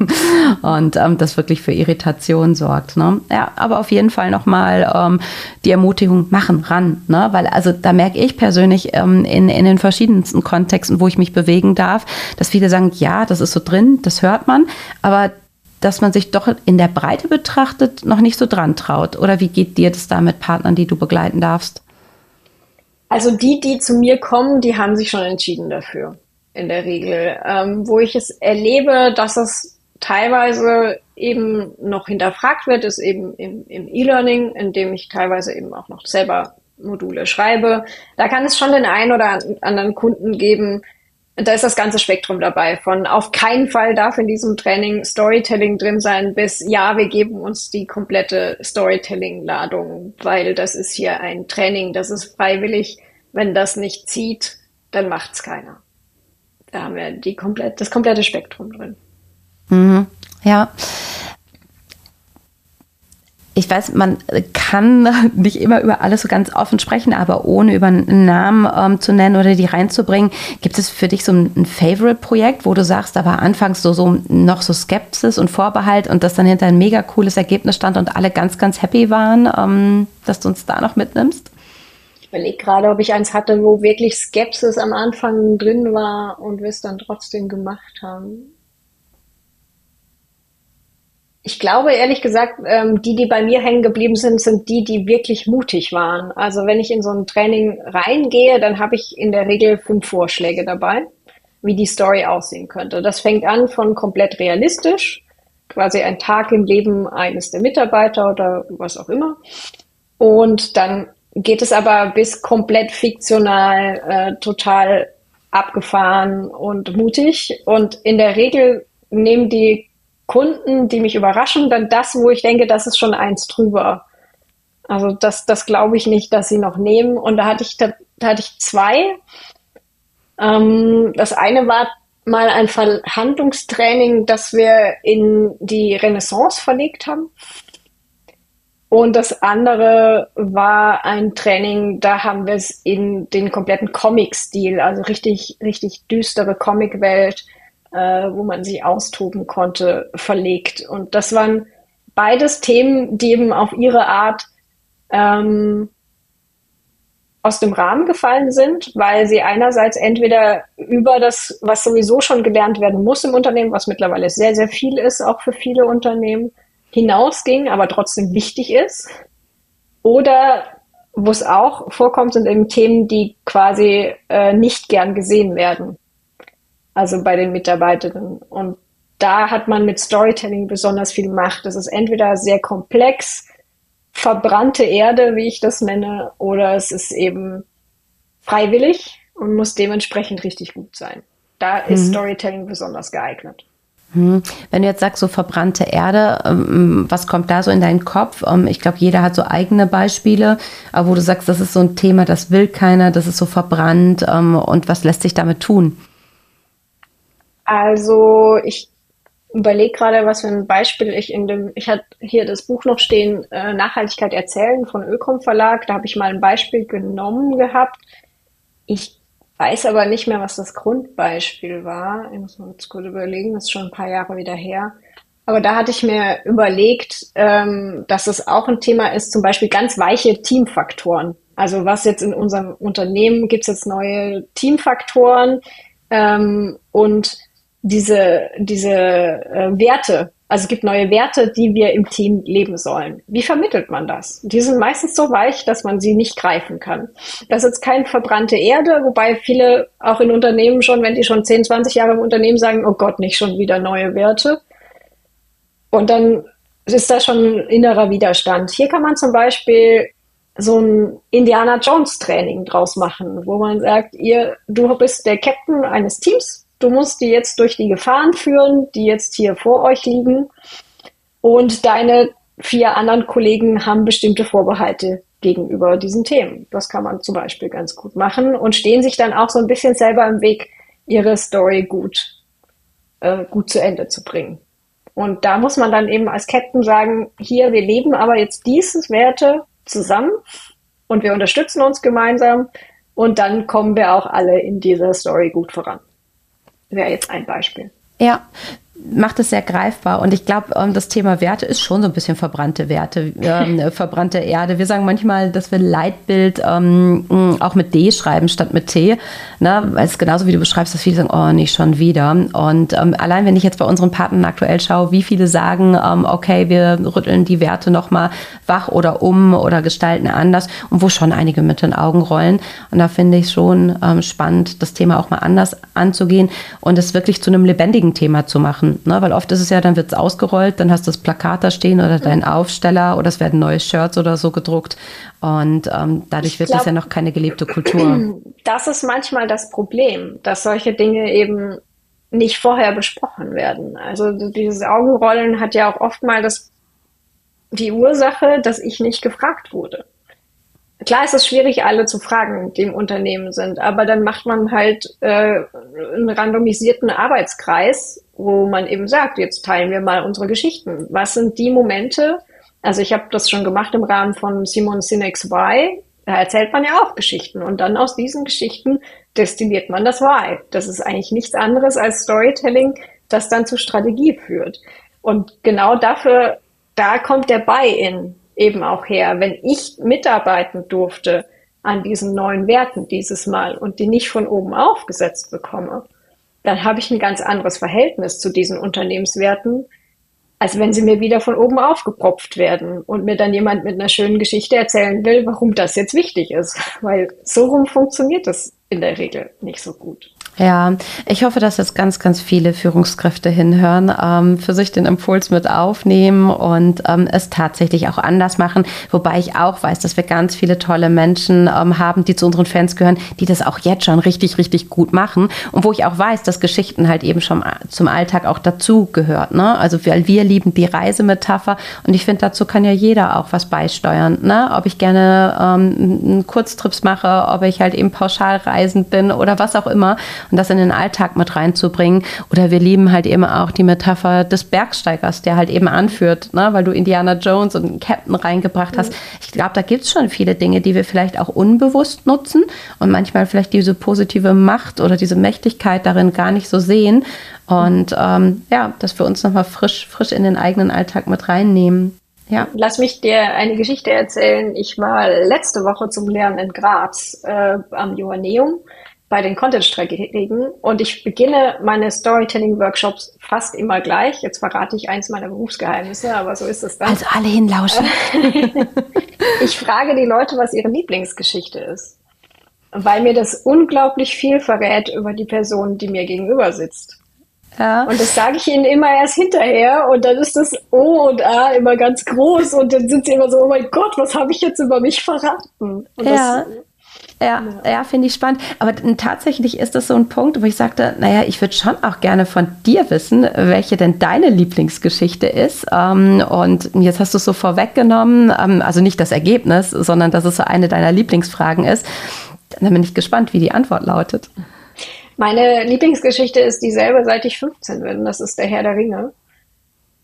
und ähm, das wirklich für Irritation sorgt. Ne? Ja, aber auf jeden Fall nochmal ähm, die Ermutigung machen, ran, ne? weil also da merke ich persönlich ähm, in, in den verschiedensten Kontexten, wo ich mich bewegen darf, dass viele sagen, ja, das ist so drin, das hört man, aber dass man sich doch in der Breite betrachtet noch nicht so dran traut. Oder wie geht dir das da mit Partnern, die du begleiten darfst? Also die, die zu mir kommen, die haben sich schon entschieden dafür, in der Regel. Ähm, wo ich es erlebe, dass es teilweise eben noch hinterfragt wird, ist eben im, im E-Learning, in dem ich teilweise eben auch noch selber Module schreibe. Da kann es schon den einen oder anderen Kunden geben, da ist das ganze Spektrum dabei. Von auf keinen Fall darf in diesem Training Storytelling drin sein, bis ja, wir geben uns die komplette Storytelling-Ladung, weil das ist hier ein Training, das ist freiwillig. Wenn das nicht zieht, dann macht's keiner. Da haben wir die komplett, das komplette Spektrum drin. Mhm. Ja ich weiß, man kann nicht immer über alles so ganz offen sprechen, aber ohne über einen Namen ähm, zu nennen oder die reinzubringen, gibt es für dich so ein, ein Favorite-Projekt, wo du sagst, da war anfangs so, so noch so Skepsis und Vorbehalt und das dann hinter ein mega cooles Ergebnis stand und alle ganz, ganz happy waren, ähm, dass du uns da noch mitnimmst? Ich überlege gerade, ob ich eins hatte, wo wirklich Skepsis am Anfang drin war und wir es dann trotzdem gemacht haben. Ich glaube ehrlich gesagt, ähm, die, die bei mir hängen geblieben sind, sind die, die wirklich mutig waren. Also wenn ich in so ein Training reingehe, dann habe ich in der Regel fünf Vorschläge dabei, wie die Story aussehen könnte. Das fängt an von komplett realistisch, quasi ein Tag im Leben eines der Mitarbeiter oder was auch immer. Und dann geht es aber bis komplett fiktional, äh, total abgefahren und mutig. Und in der Regel nehmen die Kunden, die mich überraschen, dann das, wo ich denke, das ist schon eins drüber. Also das, das glaube ich nicht, dass sie noch nehmen. Und da hatte ich, da, da hatte ich zwei. Ähm, das eine war mal ein Verhandlungstraining, das wir in die Renaissance verlegt haben. Und das andere war ein Training, da haben wir es in den kompletten Comic-Stil, also richtig, richtig düstere Comic-Welt äh, wo man sich austoben konnte, verlegt. Und das waren beides Themen, die eben auf ihre Art ähm, aus dem Rahmen gefallen sind, weil sie einerseits entweder über das, was sowieso schon gelernt werden muss im Unternehmen, was mittlerweile sehr, sehr viel ist, auch für viele Unternehmen, hinausging, aber trotzdem wichtig ist. Oder wo es auch vorkommt, sind eben Themen, die quasi äh, nicht gern gesehen werden also bei den Mitarbeiterinnen. Und da hat man mit Storytelling besonders viel Macht. Das ist entweder sehr komplex, verbrannte Erde, wie ich das nenne, oder es ist eben freiwillig und muss dementsprechend richtig gut sein. Da ist mhm. Storytelling besonders geeignet. Mhm. Wenn du jetzt sagst, so verbrannte Erde, ähm, was kommt da so in deinen Kopf? Ähm, ich glaube, jeder hat so eigene Beispiele, wo du sagst, das ist so ein Thema, das will keiner, das ist so verbrannt ähm, und was lässt sich damit tun? Also ich überlege gerade, was für ein Beispiel ich in dem, ich hatte hier das Buch noch stehen, äh, Nachhaltigkeit erzählen von Ökom Verlag. Da habe ich mal ein Beispiel genommen gehabt. Ich weiß aber nicht mehr, was das Grundbeispiel war. Ich muss mal kurz überlegen, das ist schon ein paar Jahre wieder her. Aber da hatte ich mir überlegt, ähm, dass es auch ein Thema ist, zum Beispiel ganz weiche Teamfaktoren. Also was jetzt in unserem Unternehmen gibt es jetzt neue Teamfaktoren ähm, und diese, diese äh, Werte, also es gibt neue Werte, die wir im Team leben sollen. Wie vermittelt man das? Die sind meistens so weich, dass man sie nicht greifen kann. Das ist jetzt keine verbrannte Erde, wobei viele auch in Unternehmen schon, wenn die schon 10, 20 Jahre im Unternehmen sagen, oh Gott, nicht schon wieder neue Werte. Und dann ist da schon ein innerer Widerstand. Hier kann man zum Beispiel so ein Indiana Jones Training draus machen, wo man sagt, ihr, du bist der Captain eines Teams, Du musst die jetzt durch die Gefahren führen, die jetzt hier vor euch liegen. Und deine vier anderen Kollegen haben bestimmte Vorbehalte gegenüber diesen Themen. Das kann man zum Beispiel ganz gut machen und stehen sich dann auch so ein bisschen selber im Weg, ihre Story gut, äh, gut zu Ende zu bringen. Und da muss man dann eben als Captain sagen, hier, wir leben aber jetzt dieses Werte zusammen und wir unterstützen uns gemeinsam und dann kommen wir auch alle in dieser Story gut voran wäre jetzt ein Beispiel. Ja, macht es sehr greifbar. Und ich glaube, ähm, das Thema Werte ist schon so ein bisschen verbrannte Werte, ähm, verbrannte Erde. Wir sagen manchmal, dass wir Leitbild ähm, auch mit D schreiben statt mit T. Ne? Weil es genauso wie du beschreibst, dass viele sagen, oh, nicht schon wieder. Und ähm, allein wenn ich jetzt bei unseren Partnern aktuell schaue, wie viele sagen, ähm, okay, wir rütteln die Werte nochmal wach oder um oder gestalten anders und wo schon einige mit den Augen rollen. Und da finde ich schon ähm, spannend, das Thema auch mal anders anzugehen und es wirklich zu einem lebendigen Thema zu machen Ne? Weil oft ist es ja, dann wird es ausgerollt, dann hast du das Plakat da stehen oder deinen Aufsteller oder es werden neue Shirts oder so gedruckt. Und ähm, dadurch wird glaub, das ja noch keine gelebte Kultur. Das ist manchmal das Problem, dass solche Dinge eben nicht vorher besprochen werden. Also dieses Augenrollen hat ja auch oft mal das, die Ursache, dass ich nicht gefragt wurde. Klar ist es schwierig, alle zu fragen, die im Unternehmen sind, aber dann macht man halt äh, einen randomisierten Arbeitskreis, wo man eben sagt, jetzt teilen wir mal unsere Geschichten. Was sind die Momente? Also ich habe das schon gemacht im Rahmen von Simon Sinek's Why. Da erzählt man ja auch Geschichten und dann aus diesen Geschichten destilliert man das Why. Das ist eigentlich nichts anderes als Storytelling, das dann zu Strategie führt. Und genau dafür, da kommt der Buy-in eben auch her. Wenn ich mitarbeiten durfte an diesen neuen Werten dieses Mal und die nicht von oben aufgesetzt bekomme, dann habe ich ein ganz anderes Verhältnis zu diesen Unternehmenswerten, als wenn sie mir wieder von oben aufgepropft werden und mir dann jemand mit einer schönen Geschichte erzählen will, warum das jetzt wichtig ist. Weil so rum funktioniert das in der Regel nicht so gut. Ja, ich hoffe, dass jetzt ganz, ganz viele Führungskräfte hinhören, ähm, für sich den Impuls mit aufnehmen und ähm, es tatsächlich auch anders machen. Wobei ich auch weiß, dass wir ganz viele tolle Menschen ähm, haben, die zu unseren Fans gehören, die das auch jetzt schon richtig, richtig gut machen. Und wo ich auch weiß, dass Geschichten halt eben schon zum Alltag auch dazu gehört. Ne? Also wir, wir lieben die Reisemetapher und ich finde, dazu kann ja jeder auch was beisteuern. Ne? Ob ich gerne ähm, Kurztrips mache, ob ich halt eben pauschal reisend bin oder was auch immer und das in den Alltag mit reinzubringen. Oder wir lieben halt eben auch die Metapher des Bergsteigers, der halt eben anführt, ne? weil du Indiana Jones und einen Captain reingebracht hast. Ich glaube, da gibt es schon viele Dinge, die wir vielleicht auch unbewusst nutzen und manchmal vielleicht diese positive Macht oder diese Mächtigkeit darin gar nicht so sehen. Und ähm, ja, das für uns nochmal frisch, frisch in den eigenen Alltag mit reinnehmen. Ja. Lass mich dir eine Geschichte erzählen. Ich war letzte Woche zum Lernen in Graz äh, am Joanneum bei den Content-Strategien und ich beginne meine Storytelling-Workshops fast immer gleich. Jetzt verrate ich eins meiner Berufsgeheimnisse, aber so ist es dann. Also alle hinlauschen. ich frage die Leute, was ihre Lieblingsgeschichte ist, weil mir das unglaublich viel verrät über die Person, die mir gegenüber sitzt. Ja. Und das sage ich ihnen immer erst hinterher und dann ist das O und A immer ganz groß und dann sind sie immer so, oh mein Gott, was habe ich jetzt über mich verraten? Und ja. Das, ja, ja. ja finde ich spannend. Aber tatsächlich ist das so ein Punkt, wo ich sagte, naja, ich würde schon auch gerne von dir wissen, welche denn deine Lieblingsgeschichte ist. Ähm, und jetzt hast du es so vorweggenommen, ähm, also nicht das Ergebnis, sondern dass es so eine deiner Lieblingsfragen ist. Dann bin ich gespannt, wie die Antwort lautet. Meine Lieblingsgeschichte ist dieselbe, seit ich 15 bin. Das ist der Herr der Ringe.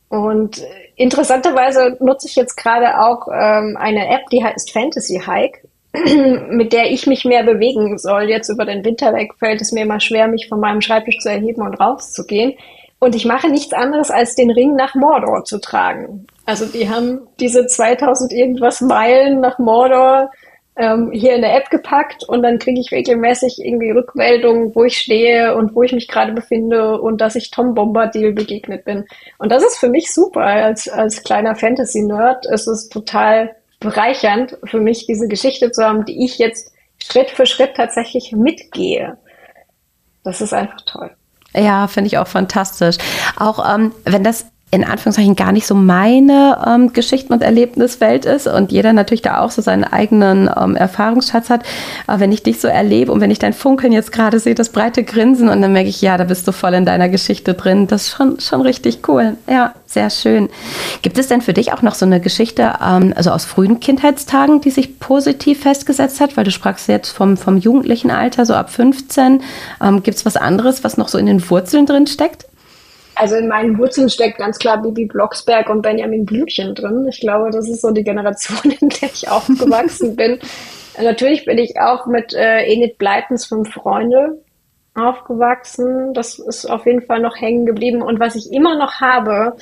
Und interessanterweise nutze ich jetzt gerade auch ähm, eine App, die heißt Fantasy Hike, mit der ich mich mehr bewegen soll. Jetzt über den Winter weg fällt es mir immer schwer, mich von meinem Schreibtisch zu erheben und rauszugehen. Und ich mache nichts anderes, als den Ring nach Mordor zu tragen. Also die haben diese 2000 irgendwas Meilen nach Mordor ähm, hier in der App gepackt und dann kriege ich regelmäßig irgendwie Rückmeldungen, wo ich stehe und wo ich mich gerade befinde und dass ich Tom Bombadil begegnet bin. Und das ist für mich super. Als, als kleiner Fantasy-Nerd ist es total bereichernd für mich, diese Geschichte zu haben, die ich jetzt Schritt für Schritt tatsächlich mitgehe. Das ist einfach toll. Ja, finde ich auch fantastisch. Auch ähm, wenn das in Anführungszeichen gar nicht so meine ähm, Geschichten- und Erlebniswelt ist und jeder natürlich da auch so seinen eigenen ähm, Erfahrungsschatz hat. Aber wenn ich dich so erlebe und wenn ich dein Funkeln jetzt gerade sehe, das breite Grinsen und dann merke ich, ja, da bist du voll in deiner Geschichte drin. Das ist schon, schon richtig cool. Ja, sehr schön. Gibt es denn für dich auch noch so eine Geschichte, ähm, also aus frühen Kindheitstagen, die sich positiv festgesetzt hat? Weil du sprachst jetzt vom, vom jugendlichen Alter, so ab 15. Ähm, Gibt es was anderes, was noch so in den Wurzeln drin steckt? Also in meinen Wurzeln steckt ganz klar Bibi Blocksberg und Benjamin Blümchen drin. Ich glaube, das ist so die Generation, in der ich aufgewachsen bin. Natürlich bin ich auch mit äh, Enid Bleitens Fünf Freunde aufgewachsen. Das ist auf jeden Fall noch hängen geblieben. Und was ich immer noch habe,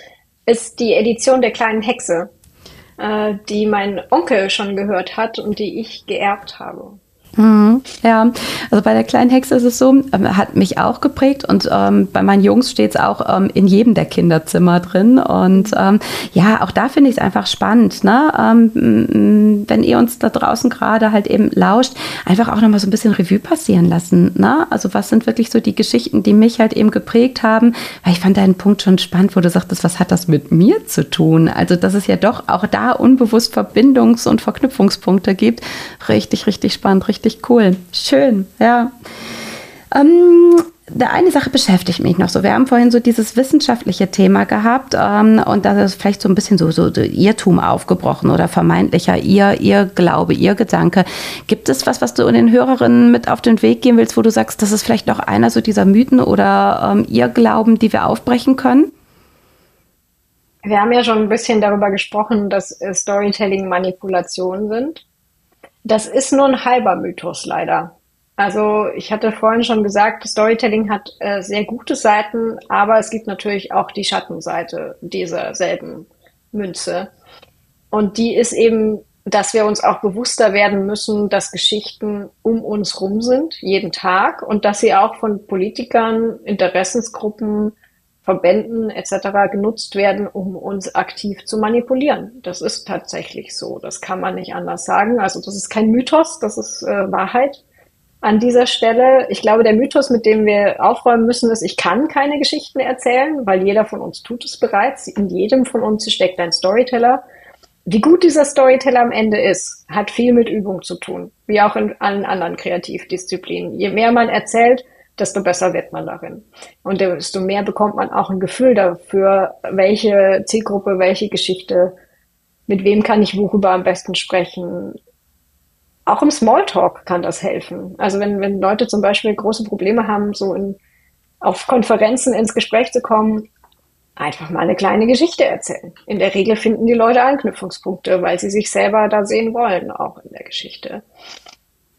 ist die Edition der kleinen Hexe, äh, die mein Onkel schon gehört hat und die ich geerbt habe. Mhm, ja, also bei der kleinen Hexe ist es so, ähm, hat mich auch geprägt und ähm, bei meinen Jungs steht es auch ähm, in jedem der Kinderzimmer drin. Und ähm, ja, auch da finde ich es einfach spannend, ne? Ähm, wenn ihr uns da draußen gerade halt eben lauscht, einfach auch nochmal so ein bisschen Revue passieren lassen. Ne? Also was sind wirklich so die Geschichten, die mich halt eben geprägt haben? Weil ich fand deinen Punkt schon spannend, wo du sagtest, was hat das mit mir zu tun? Also dass es ja doch auch da unbewusst Verbindungs- und Verknüpfungspunkte gibt. Richtig, richtig spannend, richtig richtig cool. Schön, ja. Ähm, der eine Sache beschäftigt mich noch so. Wir haben vorhin so dieses wissenschaftliche Thema gehabt ähm, und da ist vielleicht so ein bisschen so, so, Irrtum aufgebrochen oder vermeintlicher ihr, ihr Glaube, ihr Gedanke. Gibt es was, was du den Hörerinnen mit auf den Weg gehen willst, wo du sagst, das ist vielleicht noch einer so dieser Mythen oder ähm, ihr Glauben, die wir aufbrechen können? Wir haben ja schon ein bisschen darüber gesprochen, dass äh, Storytelling Manipulationen sind. Das ist nur ein halber Mythos leider. Also ich hatte vorhin schon gesagt, Storytelling hat äh, sehr gute Seiten, aber es gibt natürlich auch die Schattenseite dieser selben Münze. Und die ist eben, dass wir uns auch bewusster werden müssen, dass Geschichten um uns rum sind, jeden Tag, und dass sie auch von Politikern, Interessensgruppen, Verbänden etc. genutzt werden, um uns aktiv zu manipulieren. Das ist tatsächlich so. Das kann man nicht anders sagen. Also das ist kein Mythos, das ist äh, Wahrheit an dieser Stelle. Ich glaube, der Mythos, mit dem wir aufräumen müssen, ist, ich kann keine Geschichten erzählen, weil jeder von uns tut es bereits. In jedem von uns steckt ein Storyteller. Wie gut dieser Storyteller am Ende ist, hat viel mit Übung zu tun, wie auch in allen anderen Kreativdisziplinen. Je mehr man erzählt, desto besser wird man darin. Und desto mehr bekommt man auch ein Gefühl dafür, welche Zielgruppe, welche Geschichte, mit wem kann ich worüber am besten sprechen. Auch im Smalltalk kann das helfen. Also wenn, wenn Leute zum Beispiel große Probleme haben, so in, auf Konferenzen ins Gespräch zu kommen, einfach mal eine kleine Geschichte erzählen. In der Regel finden die Leute Anknüpfungspunkte, weil sie sich selber da sehen wollen, auch in der Geschichte.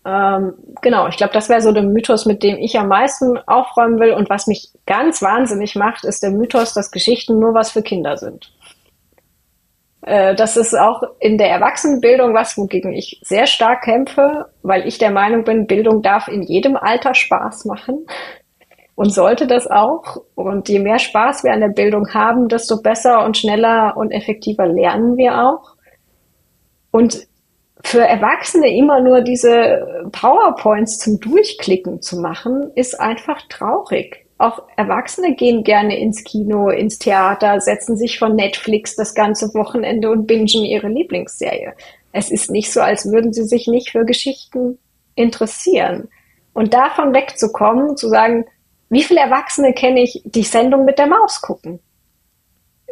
Ähm, genau, ich glaube, das wäre so der Mythos, mit dem ich am meisten aufräumen will. Und was mich ganz wahnsinnig macht, ist der Mythos, dass Geschichten nur was für Kinder sind. Äh, das ist auch in der Erwachsenenbildung was, wogegen ich sehr stark kämpfe, weil ich der Meinung bin, Bildung darf in jedem Alter Spaß machen und sollte das auch. Und je mehr Spaß wir an der Bildung haben, desto besser und schneller und effektiver lernen wir auch. Und für Erwachsene immer nur diese PowerPoints zum Durchklicken zu machen, ist einfach traurig. auch Erwachsene gehen gerne ins Kino, ins Theater, setzen sich von Netflix das ganze Wochenende und bingen ihre Lieblingsserie. Es ist nicht so, als würden sie sich nicht für Geschichten interessieren. Und davon wegzukommen, zu sagen, wie viele Erwachsene kenne ich, die Sendung mit der Maus gucken?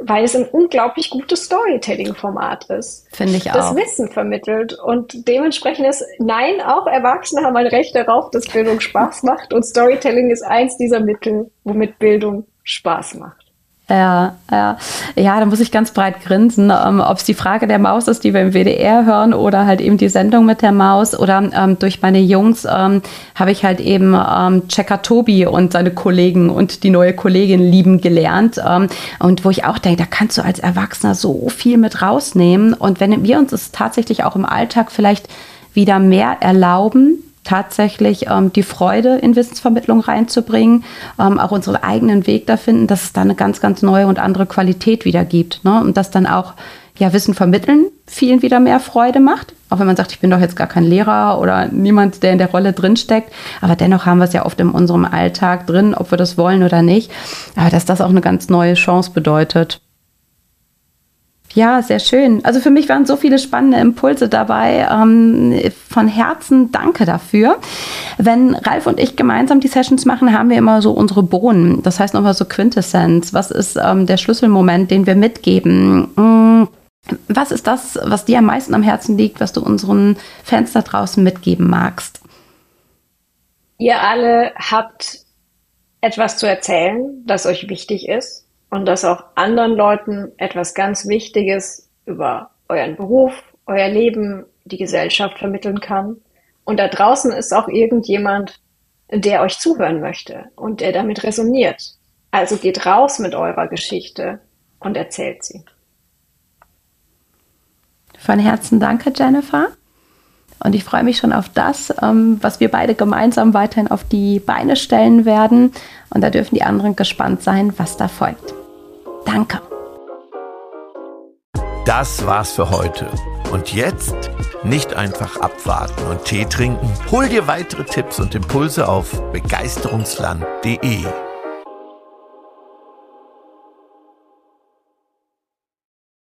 Weil es ein unglaublich gutes Storytelling-Format ist. Finde ich auch. Das Wissen vermittelt und dementsprechend ist, nein, auch Erwachsene haben ein Recht darauf, dass Bildung Spaß macht und Storytelling ist eins dieser Mittel, womit Bildung Spaß macht. Ja, ja. Ja, da muss ich ganz breit grinsen, ähm, ob es die Frage der Maus ist, die wir im WDR hören, oder halt eben die Sendung mit der Maus. Oder ähm, durch meine Jungs ähm, habe ich halt eben ähm, Checker Tobi und seine Kollegen und die neue Kollegin lieben gelernt. Ähm, und wo ich auch denke, da kannst du als Erwachsener so viel mit rausnehmen. Und wenn wir uns es tatsächlich auch im Alltag vielleicht wieder mehr erlauben, tatsächlich ähm, die Freude in Wissensvermittlung reinzubringen, ähm, auch unseren eigenen Weg da finden, dass es da eine ganz, ganz neue und andere Qualität wieder gibt. Ne? Und dass dann auch ja, Wissen vermitteln vielen wieder mehr Freude macht. Auch wenn man sagt, ich bin doch jetzt gar kein Lehrer oder niemand, der in der Rolle drinsteckt. Aber dennoch haben wir es ja oft in unserem Alltag drin, ob wir das wollen oder nicht. Aber dass das auch eine ganz neue Chance bedeutet. Ja, sehr schön. Also für mich waren so viele spannende Impulse dabei. Ähm, von Herzen danke dafür. Wenn Ralf und ich gemeinsam die Sessions machen, haben wir immer so unsere Bohnen. Das heißt nochmal so Quintessenz. Was ist ähm, der Schlüsselmoment, den wir mitgeben? Mm, was ist das, was dir am meisten am Herzen liegt, was du unseren Fans da draußen mitgeben magst? Ihr alle habt etwas zu erzählen, das euch wichtig ist und dass auch anderen Leuten etwas ganz Wichtiges über euren Beruf, euer Leben, die Gesellschaft vermitteln kann. Und da draußen ist auch irgendjemand, der euch zuhören möchte und der damit resoniert. Also geht raus mit eurer Geschichte und erzählt sie. Von Herzen danke, Jennifer. Und ich freue mich schon auf das, ähm, was wir beide gemeinsam weiterhin auf die Beine stellen werden. Und da dürfen die anderen gespannt sein, was da folgt. Danke. Das war's für heute. Und jetzt nicht einfach abwarten und Tee trinken. Hol dir weitere Tipps und Impulse auf begeisterungsland.de.